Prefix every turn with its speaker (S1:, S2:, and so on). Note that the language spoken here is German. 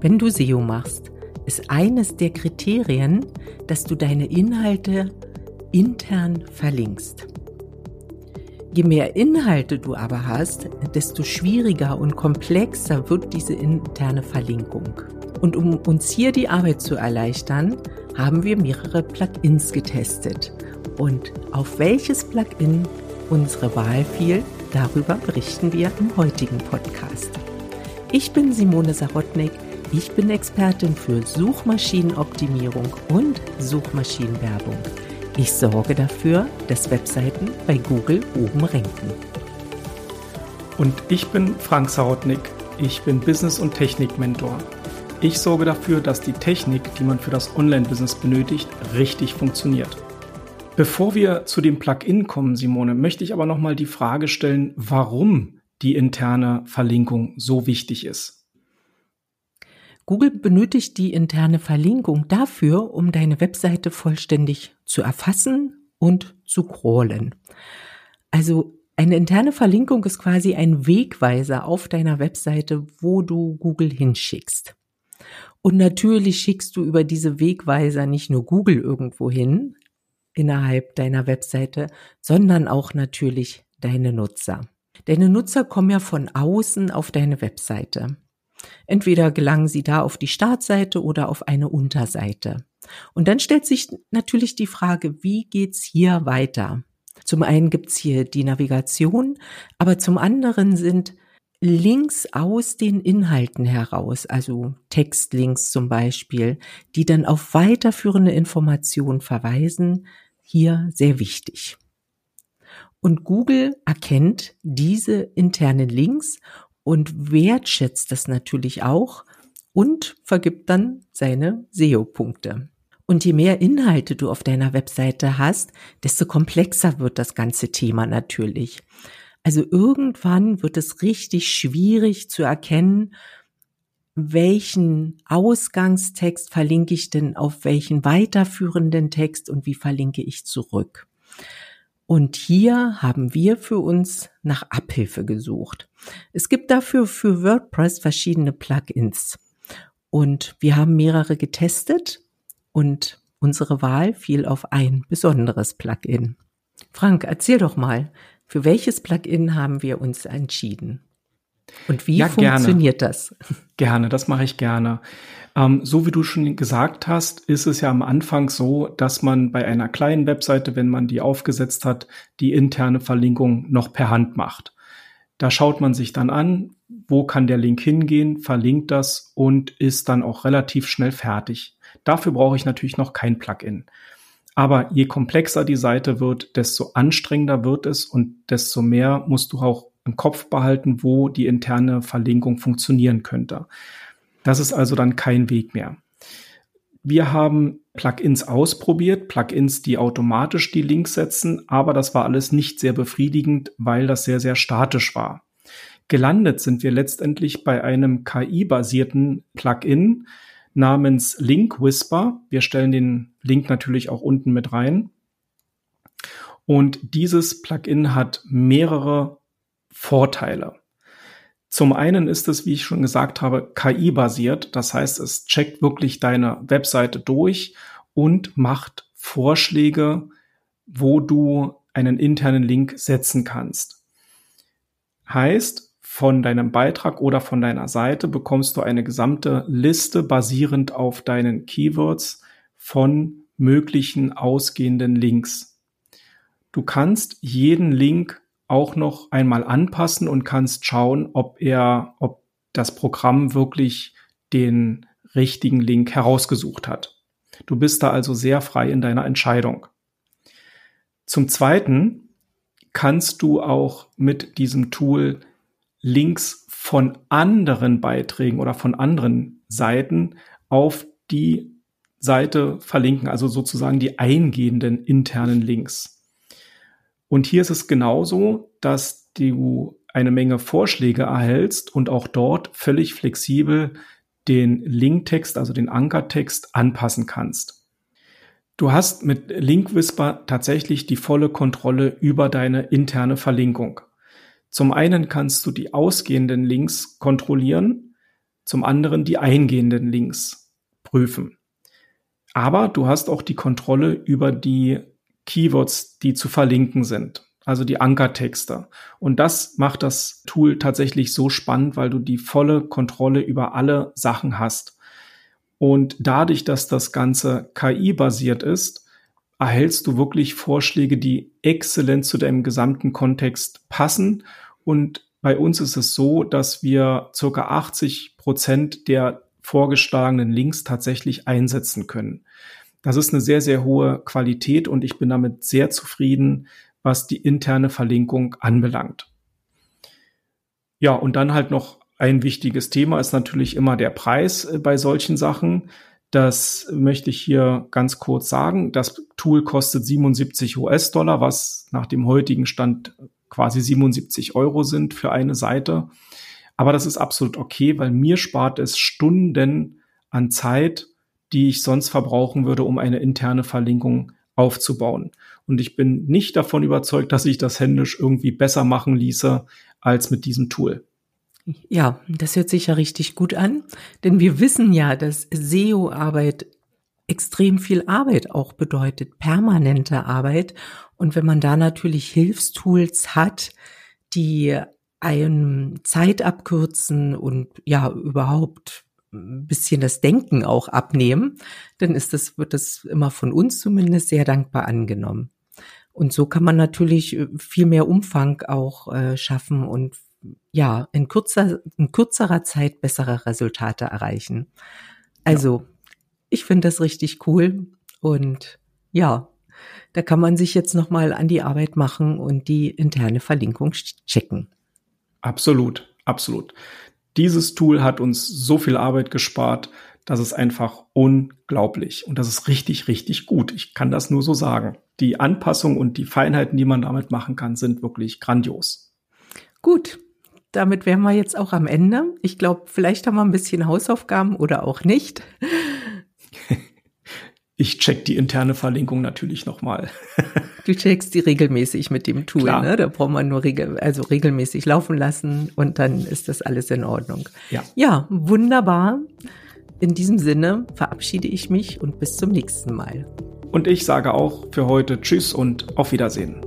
S1: Wenn du SEO machst, ist eines der Kriterien, dass du deine Inhalte intern verlinkst. Je mehr Inhalte du aber hast, desto schwieriger und komplexer wird diese interne Verlinkung. Und um uns hier die Arbeit zu erleichtern, haben wir mehrere Plugins getestet. Und auf welches Plugin unsere Wahl fiel, darüber berichten wir im heutigen Podcast. Ich bin Simone Sarotnik. Ich bin Expertin für Suchmaschinenoptimierung und Suchmaschinenwerbung. Ich sorge dafür, dass Webseiten bei Google oben ranken.
S2: Und ich bin Frank Sarotnik. Ich bin Business- und Technik-Mentor. Ich sorge dafür, dass die Technik, die man für das Online-Business benötigt, richtig funktioniert. Bevor wir zu dem Plugin kommen, Simone, möchte ich aber nochmal die Frage stellen, warum die interne Verlinkung so wichtig ist.
S1: Google benötigt die interne Verlinkung dafür, um deine Webseite vollständig zu erfassen und zu crawlen. Also eine interne Verlinkung ist quasi ein Wegweiser auf deiner Webseite, wo du Google hinschickst. Und natürlich schickst du über diese Wegweiser nicht nur Google irgendwo hin innerhalb deiner Webseite, sondern auch natürlich deine Nutzer. Deine Nutzer kommen ja von außen auf deine Webseite. Entweder gelangen sie da auf die Startseite oder auf eine Unterseite. Und dann stellt sich natürlich die Frage, wie geht's hier weiter? Zum einen gibt's hier die Navigation, aber zum anderen sind Links aus den Inhalten heraus, also Textlinks zum Beispiel, die dann auf weiterführende Informationen verweisen, hier sehr wichtig. Und Google erkennt diese internen Links und wertschätzt das natürlich auch und vergibt dann seine SEO-Punkte. Und je mehr Inhalte du auf deiner Webseite hast, desto komplexer wird das ganze Thema natürlich. Also irgendwann wird es richtig schwierig zu erkennen, welchen Ausgangstext verlinke ich denn auf welchen weiterführenden Text und wie verlinke ich zurück. Und hier haben wir für uns nach Abhilfe gesucht. Es gibt dafür für WordPress verschiedene Plugins. Und wir haben mehrere getestet und unsere Wahl fiel auf ein besonderes Plugin. Frank, erzähl doch mal, für welches Plugin haben wir uns entschieden? Und wie ja, funktioniert
S2: gerne.
S1: das?
S2: Gerne, das mache ich gerne. Ähm, so wie du schon gesagt hast, ist es ja am Anfang so, dass man bei einer kleinen Webseite, wenn man die aufgesetzt hat, die interne Verlinkung noch per Hand macht. Da schaut man sich dann an, wo kann der Link hingehen, verlinkt das und ist dann auch relativ schnell fertig. Dafür brauche ich natürlich noch kein Plugin. Aber je komplexer die Seite wird, desto anstrengender wird es und desto mehr musst du auch im Kopf behalten, wo die interne Verlinkung funktionieren könnte. Das ist also dann kein Weg mehr. Wir haben Plugins ausprobiert, Plugins, die automatisch die Links setzen, aber das war alles nicht sehr befriedigend, weil das sehr, sehr statisch war. Gelandet sind wir letztendlich bei einem KI-basierten Plugin namens Link Whisper. Wir stellen den Link natürlich auch unten mit rein. Und dieses Plugin hat mehrere Vorteile. Zum einen ist es, wie ich schon gesagt habe, KI-basiert. Das heißt, es checkt wirklich deine Webseite durch und macht Vorschläge, wo du einen internen Link setzen kannst. Heißt, von deinem Beitrag oder von deiner Seite bekommst du eine gesamte Liste basierend auf deinen Keywords von möglichen ausgehenden Links. Du kannst jeden Link auch noch einmal anpassen und kannst schauen, ob er, ob das Programm wirklich den richtigen Link herausgesucht hat. Du bist da also sehr frei in deiner Entscheidung. Zum Zweiten kannst du auch mit diesem Tool Links von anderen Beiträgen oder von anderen Seiten auf die Seite verlinken, also sozusagen die eingehenden internen Links. Und hier ist es genauso, dass du eine Menge Vorschläge erhältst und auch dort völlig flexibel den Linktext, also den Ankertext anpassen kannst. Du hast mit Link Whisper tatsächlich die volle Kontrolle über deine interne Verlinkung. Zum einen kannst du die ausgehenden Links kontrollieren. zum anderen die eingehenden Links prüfen. Aber du hast auch die Kontrolle über die Keywords, die zu verlinken sind, also die Ankertexte. Und das macht das Tool tatsächlich so spannend, weil du die volle Kontrolle über alle Sachen hast. Und dadurch, dass das Ganze KI-basiert ist, erhältst du wirklich Vorschläge, die exzellent zu deinem gesamten Kontext passen. Und bei uns ist es so, dass wir circa 80 Prozent der vorgeschlagenen Links tatsächlich einsetzen können. Das ist eine sehr, sehr hohe Qualität und ich bin damit sehr zufrieden, was die interne Verlinkung anbelangt. Ja, und dann halt noch ein wichtiges Thema ist natürlich immer der Preis äh, bei solchen Sachen. Das möchte ich hier ganz kurz sagen. Das Tool kostet 77 US-Dollar, was nach dem heutigen Stand quasi 77 Euro sind für eine Seite. Aber das ist absolut okay, weil mir spart es Stunden an Zeit, die ich sonst verbrauchen würde, um eine interne Verlinkung aufzubauen. Und ich bin nicht davon überzeugt, dass ich das händisch irgendwie besser machen ließe als mit diesem Tool.
S1: Ja, das hört sich ja richtig gut an, denn wir wissen ja, dass SEO-Arbeit extrem viel Arbeit auch bedeutet, permanente Arbeit. Und wenn man da natürlich Hilfstools hat, die einen Zeit abkürzen und ja überhaupt ein bisschen das Denken auch abnehmen, dann ist das, wird das immer von uns zumindest sehr dankbar angenommen. Und so kann man natürlich viel mehr Umfang auch äh, schaffen und ja, in, kurzer, in kürzerer Zeit bessere Resultate erreichen. Also, ja. ich finde das richtig cool und ja, da kann man sich jetzt nochmal an die Arbeit machen und die interne Verlinkung checken.
S2: Absolut, absolut. Dieses Tool hat uns so viel Arbeit gespart, das ist einfach unglaublich und das ist richtig, richtig gut. Ich kann das nur so sagen. Die Anpassung und die Feinheiten, die man damit machen kann, sind wirklich grandios.
S1: Gut, damit wären wir jetzt auch am Ende. Ich glaube, vielleicht haben wir ein bisschen Hausaufgaben oder auch nicht.
S2: Check die interne Verlinkung natürlich nochmal.
S1: Du checkst die regelmäßig mit dem Tool, Klar. ne? Da braucht man nur regel, also regelmäßig laufen lassen und dann ist das alles in Ordnung.
S2: Ja.
S1: Ja, wunderbar. In diesem Sinne verabschiede ich mich und bis zum nächsten Mal.
S2: Und ich sage auch für heute Tschüss und auf Wiedersehen.